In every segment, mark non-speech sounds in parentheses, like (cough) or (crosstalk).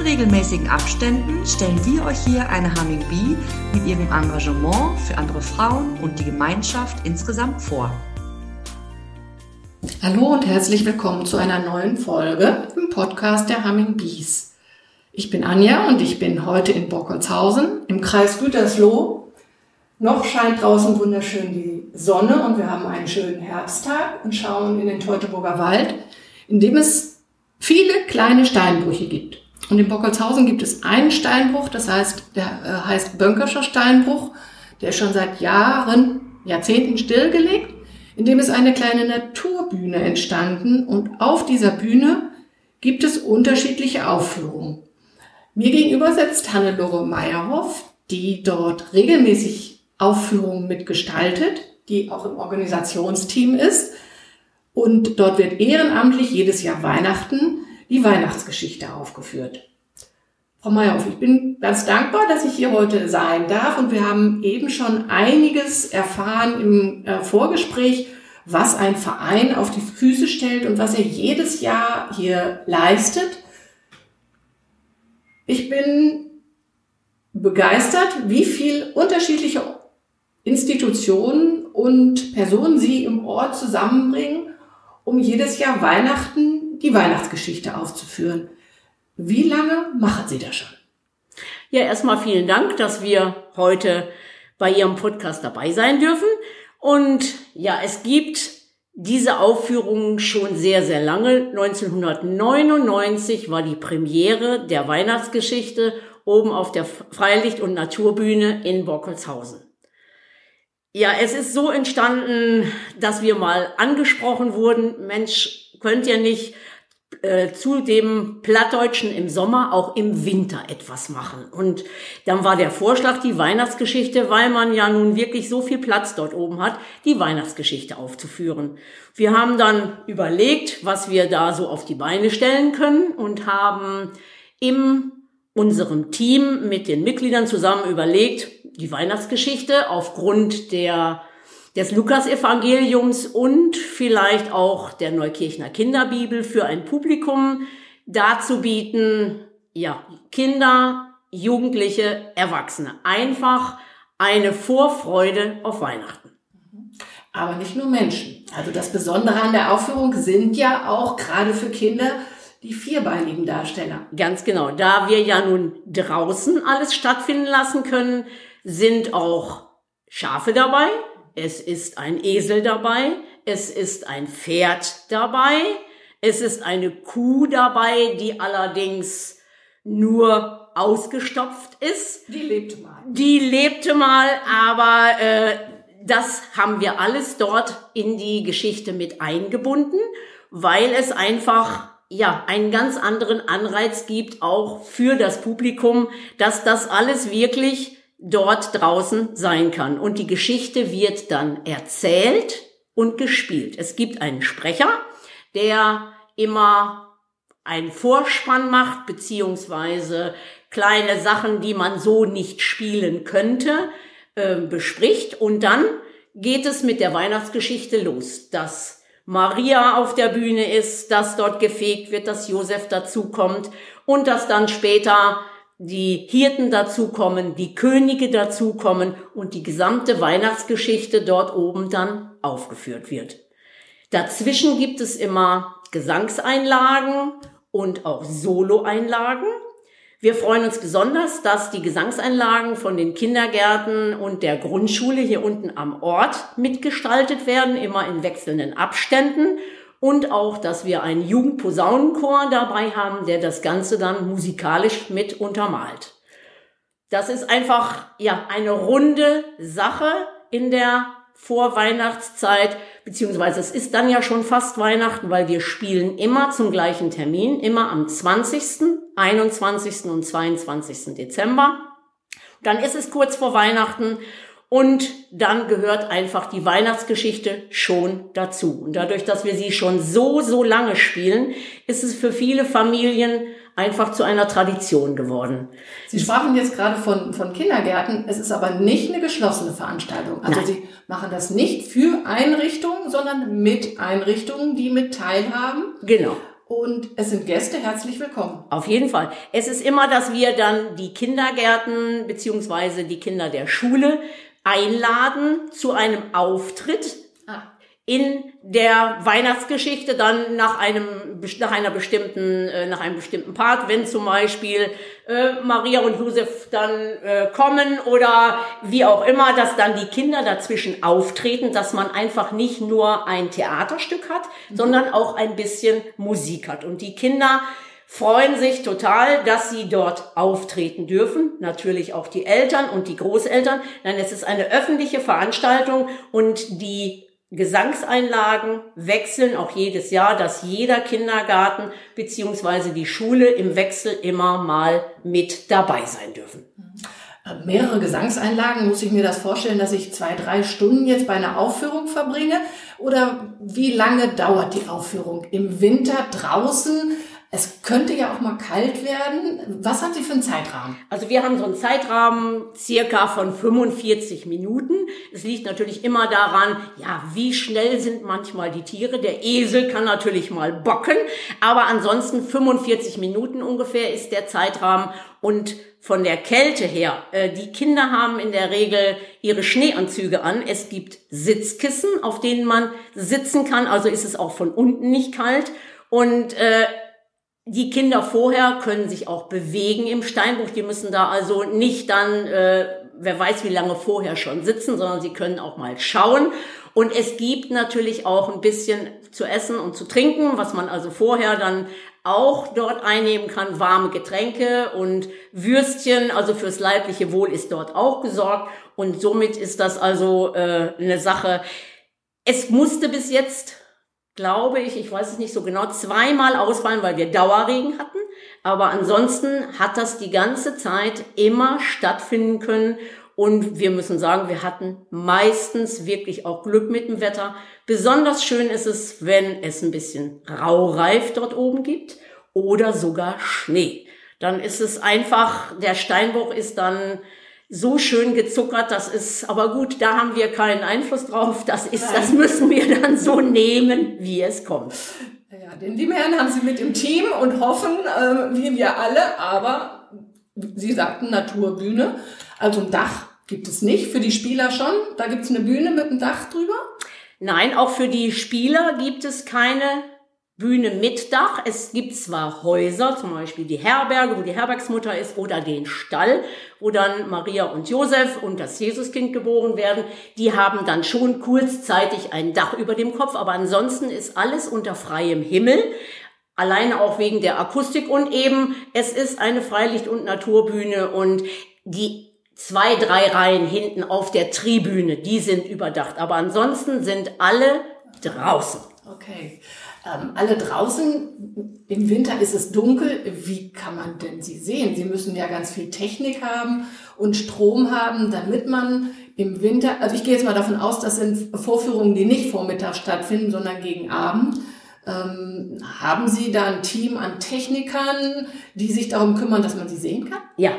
In regelmäßigen Abständen stellen wir euch hier eine Humming Bee mit ihrem Engagement für andere Frauen und die Gemeinschaft insgesamt vor. Hallo und herzlich willkommen zu einer neuen Folge im Podcast der Humming Bees. Ich bin Anja und ich bin heute in Borkolzhausen im Kreis Gütersloh. Noch scheint draußen wunderschön die Sonne und wir haben einen schönen Herbsttag und schauen in den Teutoburger Wald, in dem es viele kleine Steinbrüche gibt. Und in Bockelshausen gibt es einen Steinbruch, das heißt, der äh, heißt Bönkerscher Steinbruch. Der ist schon seit Jahren, Jahrzehnten stillgelegt. In dem ist eine kleine Naturbühne entstanden und auf dieser Bühne gibt es unterschiedliche Aufführungen. Mir gegenüber sitzt Hannelore Meyerhoff, die dort regelmäßig Aufführungen mitgestaltet, die auch im Organisationsteam ist. Und dort wird ehrenamtlich jedes Jahr Weihnachten die Weihnachtsgeschichte aufgeführt. Frau Meyerhoff, ich bin ganz dankbar, dass ich hier heute sein darf und wir haben eben schon einiges erfahren im äh, Vorgespräch, was ein Verein auf die Füße stellt und was er jedes Jahr hier leistet. Ich bin begeistert, wie viel unterschiedliche Institutionen und Personen Sie im Ort zusammenbringen, um jedes Jahr Weihnachten die Weihnachtsgeschichte aufzuführen. Wie lange machen Sie das schon? Ja, erstmal vielen Dank, dass wir heute bei Ihrem Podcast dabei sein dürfen. Und ja, es gibt diese Aufführung schon sehr, sehr lange. 1999 war die Premiere der Weihnachtsgeschichte oben auf der Freilicht- und Naturbühne in Bockelshausen. Ja, es ist so entstanden, dass wir mal angesprochen wurden, Mensch, könnt ihr nicht äh, zu dem Plattdeutschen im Sommer auch im Winter etwas machen. Und dann war der Vorschlag, die Weihnachtsgeschichte, weil man ja nun wirklich so viel Platz dort oben hat, die Weihnachtsgeschichte aufzuführen. Wir haben dann überlegt, was wir da so auf die Beine stellen können und haben im unserem Team mit den Mitgliedern zusammen überlegt, die Weihnachtsgeschichte aufgrund der des Lukasevangeliums und vielleicht auch der Neukirchner Kinderbibel für ein Publikum darzubieten, ja, Kinder, Jugendliche, Erwachsene. Einfach eine Vorfreude auf Weihnachten. Aber nicht nur Menschen. Also das Besondere an der Aufführung sind ja auch gerade für Kinder die vierbeinigen Darsteller. Ganz genau. Da wir ja nun draußen alles stattfinden lassen können, sind auch Schafe dabei, es ist ein Esel dabei, es ist ein Pferd dabei, es ist eine Kuh dabei, die allerdings nur ausgestopft ist. Die lebte mal. Die lebte mal, aber äh, das haben wir alles dort in die Geschichte mit eingebunden, weil es einfach ja einen ganz anderen Anreiz gibt, auch für das Publikum, dass das alles wirklich dort draußen sein kann. Und die Geschichte wird dann erzählt und gespielt. Es gibt einen Sprecher, der immer einen Vorspann macht, beziehungsweise kleine Sachen, die man so nicht spielen könnte, äh, bespricht. Und dann geht es mit der Weihnachtsgeschichte los, dass Maria auf der Bühne ist, dass dort gefegt wird, dass Josef dazukommt und dass dann später die Hirten dazukommen, die Könige dazukommen und die gesamte Weihnachtsgeschichte dort oben dann aufgeführt wird. Dazwischen gibt es immer Gesangseinlagen und auch Soloeinlagen. Wir freuen uns besonders, dass die Gesangseinlagen von den Kindergärten und der Grundschule hier unten am Ort mitgestaltet werden, immer in wechselnden Abständen und auch, dass wir einen Jugendposaunenchor dabei haben, der das Ganze dann musikalisch mit untermalt. Das ist einfach, ja, eine runde Sache in der Vorweihnachtszeit, beziehungsweise es ist dann ja schon fast Weihnachten, weil wir spielen immer zum gleichen Termin, immer am 20., 21. und 22. Dezember. Dann ist es kurz vor Weihnachten Und dann gehört einfach die Weihnachtsgeschichte schon dazu. Und dadurch, dass wir sie schon so, so lange spielen, ist es für viele Familien einfach zu einer Tradition geworden. Sie sprachen jetzt gerade von, von Kindergärten. Es ist aber nicht eine geschlossene Veranstaltung. Also Nein. Sie machen das nicht für Einrichtungen, sondern mit Einrichtungen, die mit teilhaben. Genau. Und es sind Gäste herzlich willkommen. Auf jeden Fall. Es ist immer, dass wir dann die Kindergärten beziehungsweise die Kinder der Schule einladen zu einem Auftritt Ah. in der Weihnachtsgeschichte dann nach einem nach einer bestimmten äh, nach einem bestimmten Part, wenn zum Beispiel äh, Maria und Josef dann äh, kommen oder wie auch immer, dass dann die Kinder dazwischen auftreten, dass man einfach nicht nur ein Theaterstück hat, sondern auch ein bisschen Musik hat und die Kinder freuen sich total, dass sie dort auftreten dürfen. Natürlich auch die Eltern und die Großeltern. Denn es ist eine öffentliche Veranstaltung und die Gesangseinlagen wechseln auch jedes Jahr, dass jeder Kindergarten beziehungsweise die Schule im Wechsel immer mal mit dabei sein dürfen. Äh, Mehrere Gesangseinlagen, muss ich mir das vorstellen, dass ich zwei, drei Stunden jetzt bei einer Aufführung verbringe? Oder wie lange dauert die Aufführung? Im Winter draußen? Es könnte ja auch mal kalt werden. Was haben Sie für einen Zeitrahmen? Also wir haben so einen Zeitrahmen circa von 45 Minuten. Es liegt natürlich immer daran, ja, wie schnell sind manchmal die Tiere. Der Esel kann natürlich mal bocken, aber ansonsten 45 Minuten ungefähr ist der Zeitrahmen und von der Kälte her, äh, die Kinder haben in der Regel ihre Schneeanzüge an. Es gibt Sitzkissen, auf denen man sitzen kann, also ist es auch von unten nicht kalt und äh, die Kinder vorher können sich auch bewegen im Steinbruch. Die müssen da also nicht dann, äh, wer weiß wie lange vorher schon sitzen, sondern sie können auch mal schauen. Und es gibt natürlich auch ein bisschen zu essen und zu trinken, was man also vorher dann auch dort einnehmen kann. Warme Getränke und Würstchen, also fürs leibliche Wohl ist dort auch gesorgt. Und somit ist das also äh, eine Sache. Es musste bis jetzt glaube ich, ich weiß es nicht so genau, zweimal ausfallen, weil wir Dauerregen hatten. Aber ansonsten hat das die ganze Zeit immer stattfinden können. Und wir müssen sagen, wir hatten meistens wirklich auch Glück mit dem Wetter. Besonders schön ist es, wenn es ein bisschen Raureif dort oben gibt oder sogar Schnee. Dann ist es einfach, der Steinbruch ist dann so schön gezuckert, das ist, aber gut, da haben wir keinen Einfluss drauf. Das ist, das müssen wir dann so nehmen, wie es kommt. Ja, den Liebherrn haben Sie mit im Team und hoffen, äh, wie wir alle, aber Sie sagten Naturbühne, also ein Dach gibt es nicht, für die Spieler schon. Da gibt es eine Bühne mit einem Dach drüber. Nein, auch für die Spieler gibt es keine Bühne mit Dach. Es gibt zwar Häuser, zum Beispiel die Herberge, wo die Herbergsmutter ist, oder den Stall, wo dann Maria und Josef und das Jesuskind geboren werden. Die haben dann schon kurzzeitig ein Dach über dem Kopf, aber ansonsten ist alles unter freiem Himmel. Alleine auch wegen der Akustik und eben, es ist eine Freilicht- und Naturbühne und die zwei, drei Reihen hinten auf der Tribüne, die sind überdacht. Aber ansonsten sind alle draußen. Okay. Ähm, alle draußen, im Winter ist es dunkel. Wie kann man denn sie sehen? Sie müssen ja ganz viel Technik haben und Strom haben, damit man im Winter, also ich gehe jetzt mal davon aus, das sind Vorführungen, die nicht vormittags stattfinden, sondern gegen Abend. Ähm, haben Sie da ein Team an Technikern, die sich darum kümmern, dass man sie sehen kann? Ja.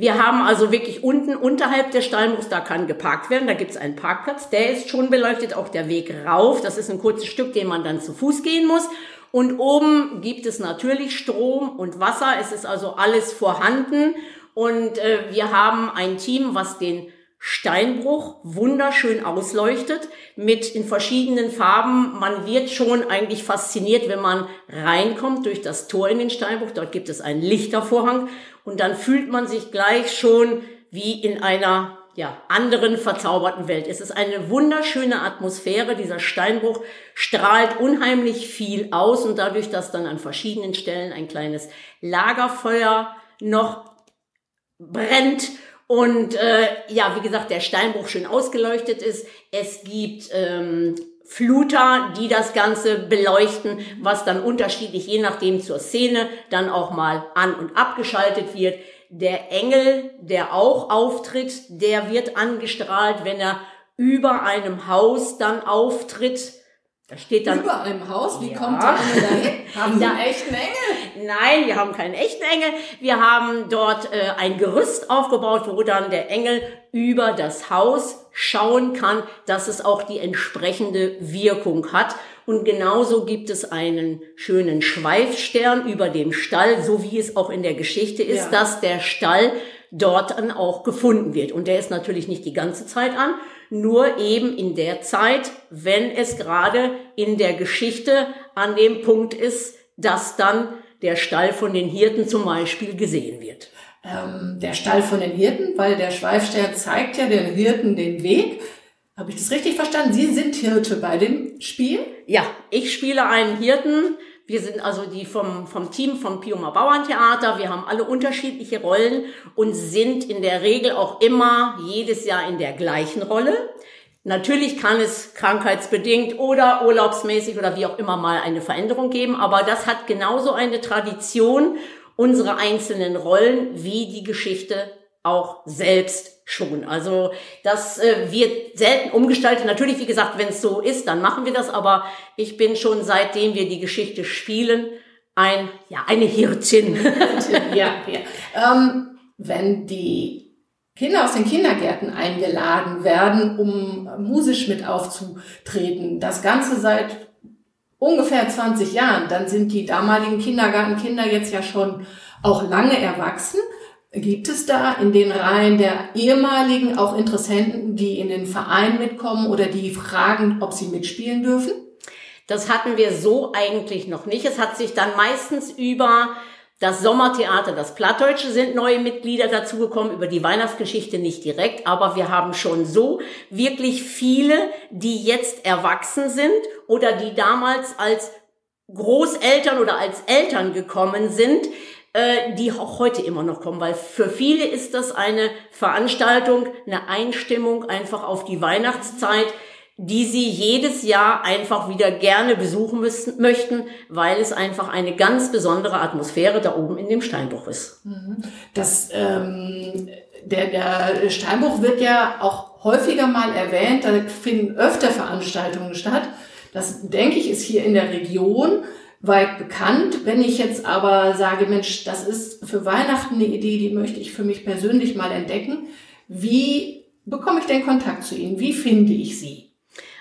Wir haben also wirklich unten unterhalb des Steinbruchs, da kann geparkt werden, da gibt es einen Parkplatz, der ist schon beleuchtet, auch der Weg rauf, das ist ein kurzes Stück, den man dann zu Fuß gehen muss. Und oben gibt es natürlich Strom und Wasser, es ist also alles vorhanden. Und äh, wir haben ein Team, was den Steinbruch wunderschön ausleuchtet mit in verschiedenen Farben. Man wird schon eigentlich fasziniert, wenn man reinkommt durch das Tor in den Steinbruch. Dort gibt es einen Lichtervorhang und dann fühlt man sich gleich schon wie in einer ja, anderen verzauberten Welt. Es ist eine wunderschöne Atmosphäre. Dieser Steinbruch strahlt unheimlich viel aus und dadurch, dass dann an verschiedenen Stellen ein kleines Lagerfeuer noch brennt und äh, ja, wie gesagt, der Steinbruch schön ausgeleuchtet ist. Es gibt ähm, Fluter, die das Ganze beleuchten, was dann unterschiedlich, je nachdem zur Szene, dann auch mal an- und abgeschaltet wird. Der Engel, der auch auftritt, der wird angestrahlt, wenn er über einem Haus dann auftritt. Da steht dann. Über einem Haus? Wie Ja. kommt der Engel dahin? (laughs) Haben Sie Ja. einen echten Engel? Nein, wir haben keinen echten Engel. Wir haben dort äh, ein Gerüst aufgebaut, wo dann der Engel über das Haus schauen kann, dass es auch die entsprechende Wirkung hat. Und genauso gibt es einen schönen Schweifstern über dem Stall, so wie es auch in der Geschichte ist, Ja. dass der Stall dort dann auch gefunden wird. Und der ist natürlich nicht die ganze Zeit an, nur eben in der Zeit, wenn es gerade in der Geschichte an dem Punkt ist, dass dann der Stall von den Hirten zum Beispiel gesehen wird. Ähm, der Stall von den Hirten, weil der Schweifstern zeigt ja den Hirten den Weg. Habe ich das richtig verstanden? Sie sind Hirte bei dem Spiel? Ja, ich spiele einen Hirten. Wir sind also die vom, vom Team vom Piuma Bauerntheater. Wir haben alle unterschiedliche Rollen und sind in der Regel auch immer jedes Jahr in der gleichen Rolle. Natürlich kann es krankheitsbedingt oder urlaubsmäßig oder wie auch immer mal eine Veränderung geben, aber das hat genauso eine Tradition, unsere einzelnen Rollen, wie die Geschichte auch selbst schon. Also das äh, wird selten umgestaltet. Natürlich, wie gesagt, wenn es so ist, dann machen wir das, aber ich bin schon seitdem wir die Geschichte spielen, ein, ja, eine Hirtin. ja, ja. Ähm, wenn die Kinder aus den Kindergärten eingeladen werden, um musisch mit aufzutreten, das Ganze seit ungefähr 20 Jahren, dann sind die damaligen Kindergartenkinder jetzt ja schon auch lange erwachsen. Gibt es da in den Reihen der ehemaligen auch Interessenten, die in den Verein mitkommen oder die fragen, ob sie mitspielen dürfen? Das hatten wir so eigentlich noch nicht. Es hat sich dann meistens über das Sommertheater, das Plattdeutsche sind neue Mitglieder dazugekommen, über die Weihnachtsgeschichte nicht direkt, aber wir haben schon so wirklich viele, die jetzt erwachsen sind oder die damals als Großeltern oder als Eltern gekommen sind, äh, die auch heute immer noch kommen, weil für viele ist das eine Veranstaltung, eine Einstimmung einfach auf die Weihnachtszeit, die sie jedes Jahr einfach wieder gerne besuchen müssen, möchten, weil es einfach eine ganz besondere Atmosphäre da oben in dem Steinbruch ist. Das, ähm, der, der Steinbruch wird ja auch häufiger mal erwähnt, da finden öfter Veranstaltungen statt. Das, denke ich, ist hier in der Region weit bekannt. Wenn ich jetzt aber sage, Mensch, das ist für Weihnachten eine Idee, die möchte ich für mich persönlich mal entdecken. Wie bekomme ich denn Kontakt zu Ihnen? Wie finde ich Sie?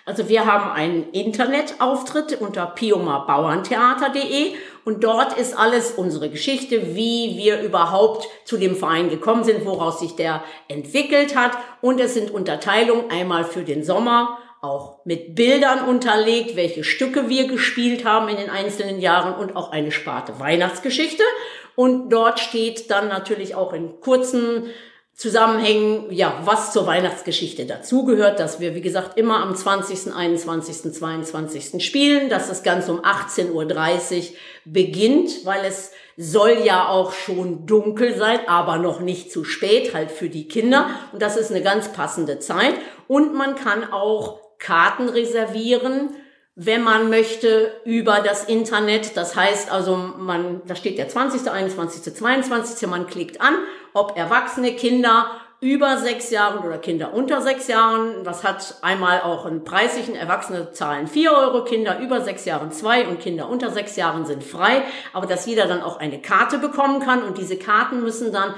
Also wir haben einen Internetauftritt unter piomabauerntheater.de und dort ist alles unsere Geschichte, wie wir überhaupt zu dem Verein gekommen sind, woraus sich der entwickelt hat. Und es sind Unterteilungen einmal für den Sommer, auch mit Bildern unterlegt, welche Stücke wir gespielt haben in den einzelnen Jahren und auch eine Sparte Weihnachtsgeschichte. Und dort steht dann natürlich auch in kurzen Zusammenhängen, ja, was zur Weihnachtsgeschichte dazugehört, dass wir, wie gesagt, immer am 20., 21., 22. spielen, dass das Ganze um 18.30 Uhr beginnt, weil es soll ja auch schon dunkel sein, aber noch nicht zu spät, halt für die Kinder. Und das ist eine ganz passende Zeit. Und man kann auch Karten reservieren, wenn man möchte, über das Internet. Das heißt also, man, da steht der 20., 21., 22., man klickt an, ob Erwachsene, Kinder über sechs Jahren oder Kinder unter sechs Jahren. Das hat einmal auch einen preislichen, Erwachsene zahlen vier Euro, Kinder über sechs Jahren zwei und Kinder unter sechs Jahren sind frei. Aber dass jeder dann auch eine Karte bekommen kann und diese Karten müssen dann,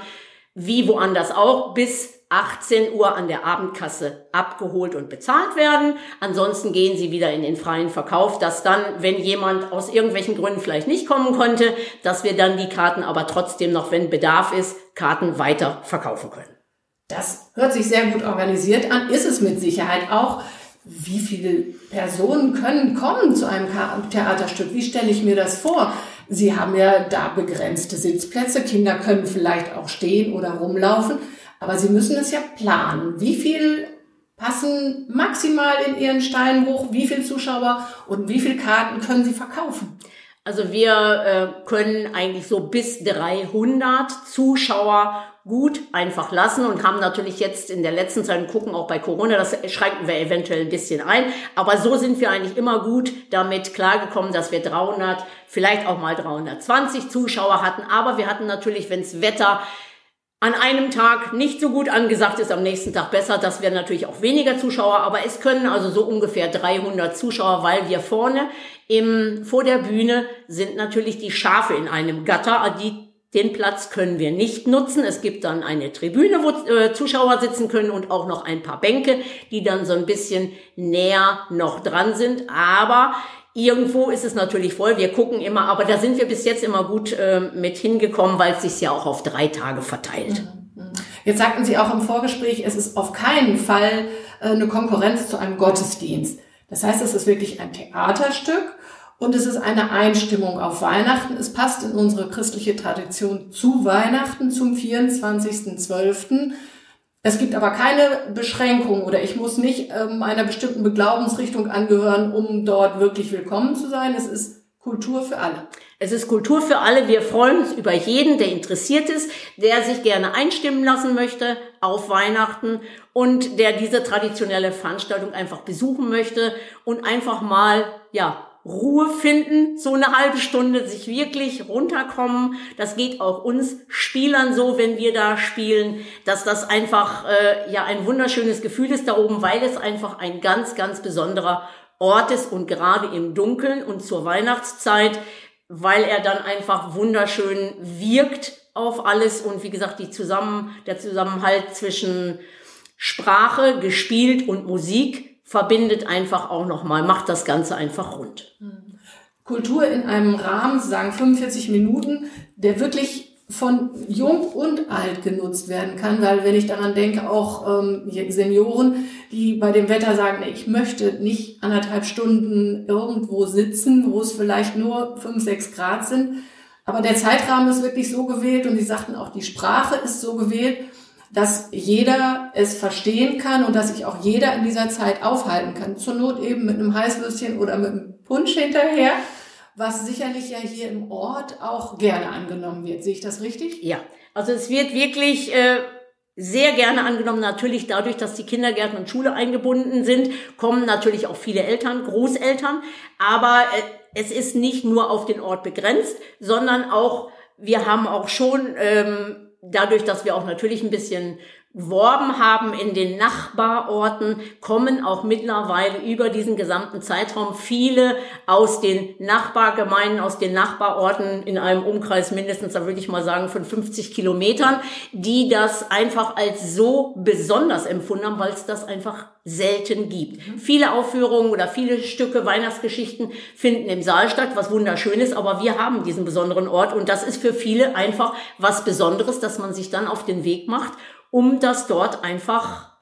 wie woanders auch, bis 18 Uhr an der Abendkasse abgeholt und bezahlt werden. Ansonsten gehen sie wieder in den freien Verkauf, dass dann, wenn jemand aus irgendwelchen Gründen vielleicht nicht kommen konnte, dass wir dann die Karten aber trotzdem noch, wenn Bedarf ist, Karten weiter verkaufen können. Das hört sich sehr gut organisiert an, ist es mit Sicherheit auch. Wie viele Personen können kommen zu einem Theaterstück? Wie stelle ich mir das vor? Sie haben ja da begrenzte Sitzplätze. Kinder können vielleicht auch stehen oder rumlaufen. Aber Sie müssen es ja planen. Wie viel passen maximal in Ihren Steinbruch? Wie viele Zuschauer und wie viele Karten können Sie verkaufen? Also wir äh, können eigentlich so bis 300 Zuschauer gut einfach lassen und haben natürlich jetzt in der letzten Zeit gucken auch bei Corona, das schränken wir eventuell ein bisschen ein, aber so sind wir eigentlich immer gut damit klargekommen, dass wir 300, vielleicht auch mal 320 Zuschauer hatten, aber wir hatten natürlich, wenns Wetter an einem Tag nicht so gut angesagt ist, am nächsten Tag besser. Das wären natürlich auch weniger Zuschauer, aber es können also so ungefähr 300 Zuschauer, weil wir vorne im, vor der Bühne sind natürlich die Schafe in einem Gatter, die den Platz können wir nicht nutzen. Es gibt dann eine Tribüne, wo äh, Zuschauer sitzen können und auch noch ein paar Bänke, die dann so ein bisschen näher noch dran sind. Aber Irgendwo ist es natürlich voll. Wir gucken immer, aber da sind wir bis jetzt immer gut äh, mit hingekommen, weil es sich ja auch auf drei Tage verteilt. Mhm. Jetzt sagten Sie auch im Vorgespräch, es ist auf keinen Fall äh, eine Konkurrenz zu einem Gottesdienst. Das heißt, es ist wirklich ein Theaterstück und es ist eine Einstimmung auf Weihnachten. Es passt in unsere christliche Tradition zu Weihnachten, zum 24.12. Es gibt aber keine Beschränkung oder ich muss nicht ähm, einer bestimmten Beglaubensrichtung angehören, um dort wirklich willkommen zu sein. Es ist Kultur für alle. Es ist Kultur für alle. Wir freuen uns über jeden, der interessiert ist, der sich gerne einstimmen lassen möchte auf Weihnachten und der diese traditionelle Veranstaltung einfach besuchen möchte und einfach mal, ja, Ruhe finden, so eine halbe Stunde, sich wirklich runterkommen. Das geht auch uns Spielern so, wenn wir da spielen, dass das einfach äh, ja ein wunderschönes Gefühl ist da oben, weil es einfach ein ganz, ganz besonderer Ort ist und gerade im Dunkeln und zur Weihnachtszeit, weil er dann einfach wunderschön wirkt auf alles und wie gesagt, die zusammen, der Zusammenhalt zwischen Sprache, gespielt und Musik verbindet einfach auch nochmal, macht das Ganze einfach rund. Kultur in einem Rahmen, sagen 45 Minuten, der wirklich von jung und alt genutzt werden kann, weil wenn ich daran denke, auch ähm, Senioren, die bei dem Wetter sagen, ich möchte nicht anderthalb Stunden irgendwo sitzen, wo es vielleicht nur fünf, sechs Grad sind, aber der Zeitrahmen ist wirklich so gewählt und sie sagten auch, die Sprache ist so gewählt, dass jeder es verstehen kann und dass sich auch jeder in dieser Zeit aufhalten kann. Zur Not eben mit einem Heißwürstchen oder mit einem Punsch hinterher, was sicherlich ja hier im Ort auch gerne angenommen wird. Sehe ich das richtig? Ja, also es wird wirklich äh, sehr gerne angenommen. Natürlich dadurch, dass die Kindergärten und Schule eingebunden sind, kommen natürlich auch viele Eltern, Großeltern. Aber äh, es ist nicht nur auf den Ort begrenzt, sondern auch wir haben auch schon ähm, dadurch, dass wir auch natürlich ein bisschen geworben haben in den Nachbarorten, kommen auch mittlerweile über diesen gesamten Zeitraum viele aus den Nachbargemeinden, aus den Nachbarorten in einem Umkreis mindestens, da würde ich mal sagen, von 50 Kilometern, die das einfach als so besonders empfunden haben, weil es das einfach selten gibt. Mhm. Viele Aufführungen oder viele Stücke Weihnachtsgeschichten finden im Saal statt, was wunderschön ist, aber wir haben diesen besonderen Ort und das ist für viele einfach was Besonderes, dass man sich dann auf den Weg macht um das dort einfach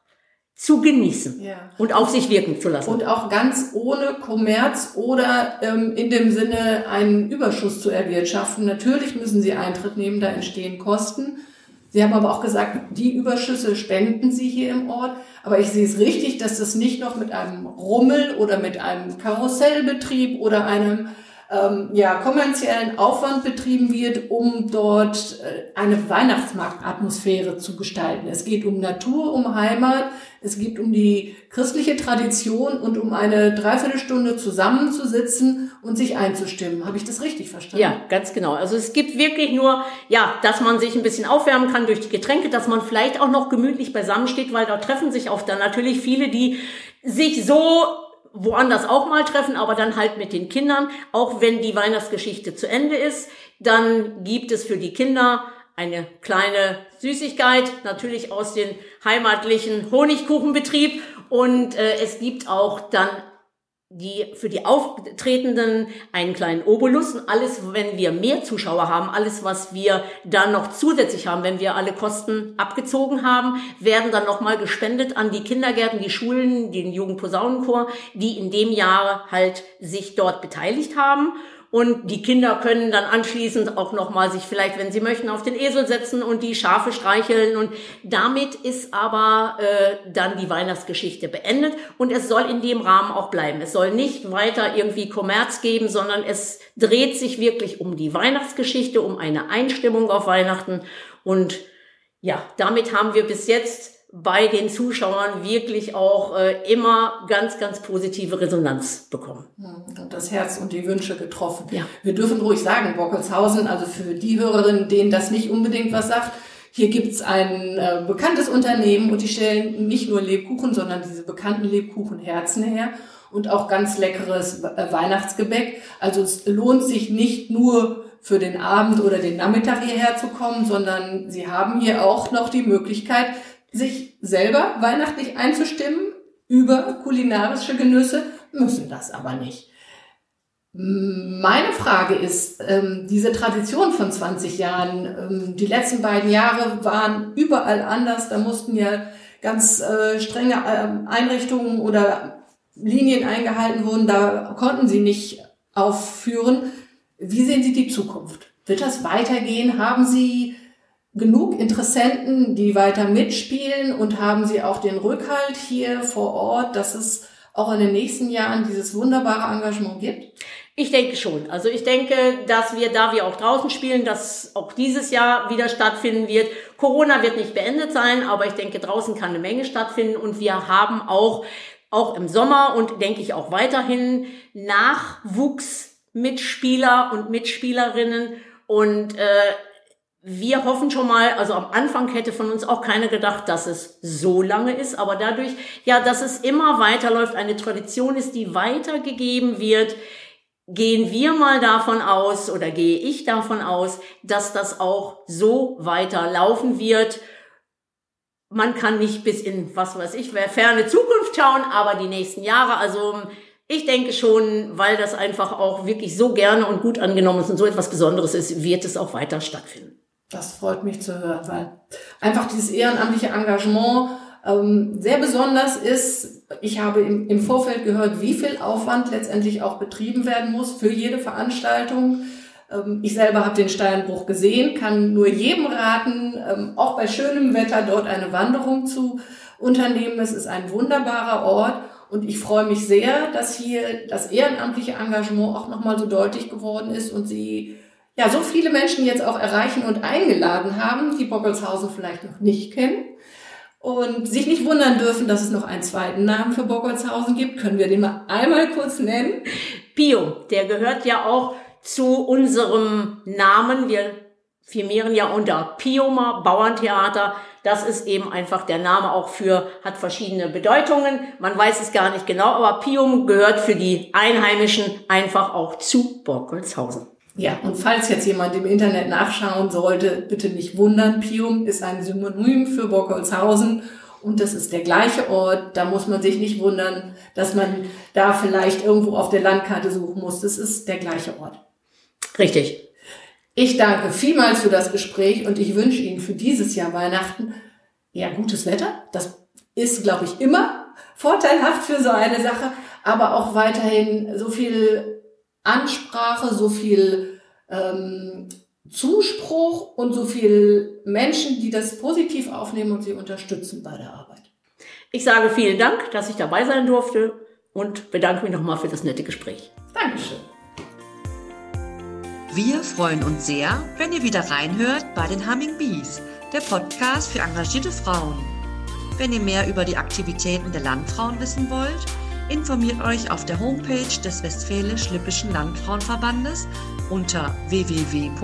zu genießen ja. und auf sich wirken zu lassen. Und auch ganz ohne Kommerz oder ähm, in dem Sinne einen Überschuss zu erwirtschaften. Natürlich müssen Sie Eintritt nehmen, da entstehen Kosten. Sie haben aber auch gesagt, die Überschüsse spenden Sie hier im Ort. Aber ich sehe es richtig, dass das nicht noch mit einem Rummel oder mit einem Karussellbetrieb oder einem ähm, ja, kommerziellen Aufwand betrieben wird, um dort äh, eine Weihnachtsmarktatmosphäre zu gestalten. Es geht um Natur, um Heimat, es geht um die christliche Tradition und um eine Dreiviertelstunde zusammenzusitzen und sich einzustimmen. Habe ich das richtig verstanden? Ja, ganz genau. Also es gibt wirklich nur, ja, dass man sich ein bisschen aufwärmen kann durch die Getränke, dass man vielleicht auch noch gemütlich beisammen steht, weil da treffen sich auch dann natürlich viele, die sich so woanders auch mal treffen, aber dann halt mit den Kindern. Auch wenn die Weihnachtsgeschichte zu Ende ist, dann gibt es für die Kinder eine kleine Süßigkeit, natürlich aus dem heimatlichen Honigkuchenbetrieb. Und äh, es gibt auch dann die für die Auftretenden einen kleinen Obolus und alles, wenn wir mehr Zuschauer haben, alles, was wir dann noch zusätzlich haben, wenn wir alle Kosten abgezogen haben, werden dann nochmal gespendet an die Kindergärten, die Schulen, den Jugendposaunenchor, die in dem Jahr halt sich dort beteiligt haben. Und die Kinder können dann anschließend auch nochmal sich vielleicht, wenn sie möchten, auf den Esel setzen und die Schafe streicheln. Und damit ist aber äh, dann die Weihnachtsgeschichte beendet. Und es soll in dem Rahmen auch bleiben. Es soll nicht weiter irgendwie Kommerz geben, sondern es dreht sich wirklich um die Weihnachtsgeschichte, um eine Einstimmung auf Weihnachten. Und ja, damit haben wir bis jetzt bei den Zuschauern wirklich auch äh, immer ganz, ganz positive Resonanz bekommen. Hm, und das Herz und die Wünsche getroffen. Ja. Wir dürfen ruhig sagen, Bockelshausen, also für die Hörerinnen, denen das nicht unbedingt was sagt, hier gibt's ein äh, bekanntes Unternehmen und die stellen nicht nur Lebkuchen, sondern diese bekannten Lebkuchenherzen her und auch ganz leckeres äh, Weihnachtsgebäck. Also es lohnt sich nicht nur für den Abend oder den Nachmittag hierher zu kommen, sondern sie haben hier auch noch die Möglichkeit, sich selber weihnachtlich einzustimmen über kulinarische Genüsse, müssen das aber nicht. Meine Frage ist, ähm, diese Tradition von 20 Jahren, ähm, die letzten beiden Jahre waren überall anders, da mussten ja ganz äh, strenge äh, Einrichtungen oder Linien eingehalten wurden, da konnten sie nicht aufführen. Wie sehen Sie die Zukunft? Wird das weitergehen? Haben Sie genug Interessenten, die weiter mitspielen und haben Sie auch den Rückhalt hier vor Ort, dass es auch in den nächsten Jahren dieses wunderbare Engagement gibt? Ich denke schon. Also ich denke, dass wir, da wir auch draußen spielen, dass auch dieses Jahr wieder stattfinden wird. Corona wird nicht beendet sein, aber ich denke, draußen kann eine Menge stattfinden und wir haben auch, auch im Sommer und denke ich auch weiterhin Nachwuchsmitspieler und Mitspielerinnen und äh, wir hoffen schon mal, also am Anfang hätte von uns auch keiner gedacht, dass es so lange ist, aber dadurch, ja, dass es immer weiterläuft, eine Tradition ist, die weitergegeben wird, gehen wir mal davon aus oder gehe ich davon aus, dass das auch so weiterlaufen wird. Man kann nicht bis in, was weiß ich, ferne Zukunft schauen, aber die nächsten Jahre, also ich denke schon, weil das einfach auch wirklich so gerne und gut angenommen ist und so etwas Besonderes ist, wird es auch weiter stattfinden. Das freut mich zu hören, weil einfach dieses ehrenamtliche Engagement ähm, sehr besonders ist. Ich habe im, im Vorfeld gehört, wie viel Aufwand letztendlich auch betrieben werden muss für jede Veranstaltung. Ähm, ich selber habe den Steinbruch gesehen, kann nur jedem raten, ähm, auch bei schönem Wetter dort eine Wanderung zu unternehmen. Es ist ein wunderbarer Ort. Und ich freue mich sehr, dass hier das ehrenamtliche Engagement auch nochmal so deutlich geworden ist und Sie ja, so viele Menschen jetzt auch erreichen und eingeladen haben, die Bockelshausen vielleicht noch nicht kennen und sich nicht wundern dürfen, dass es noch einen zweiten Namen für Bockelshausen gibt. Können wir den mal einmal kurz nennen? Pio, der gehört ja auch zu unserem Namen. Wir firmieren ja unter Pioma Bauerntheater. Das ist eben einfach der Name auch für, hat verschiedene Bedeutungen. Man weiß es gar nicht genau, aber Pium gehört für die Einheimischen einfach auch zu Bockelshausen. Ja, und falls jetzt jemand im Internet nachschauen sollte, bitte nicht wundern. Pium ist ein Synonym für Borkholzhausen und das ist der gleiche Ort. Da muss man sich nicht wundern, dass man da vielleicht irgendwo auf der Landkarte suchen muss. Das ist der gleiche Ort. Richtig. Ich danke vielmals für das Gespräch und ich wünsche Ihnen für dieses Jahr Weihnachten ja gutes Wetter. Das ist, glaube ich, immer vorteilhaft für so eine Sache, aber auch weiterhin so viel Ansprache, so viel ähm, Zuspruch und so viel Menschen, die das positiv aufnehmen und sie unterstützen bei der Arbeit. Ich sage vielen Dank, dass ich dabei sein durfte und bedanke mich nochmal für das nette Gespräch. Dankeschön. Wir freuen uns sehr, wenn ihr wieder reinhört bei den Humming Bees, der Podcast für engagierte Frauen. Wenn ihr mehr über die Aktivitäten der Landfrauen wissen wollt, informiert euch auf der Homepage des Westfälisch-Lippischen Landfrauenverbandes unter www.wllv.de.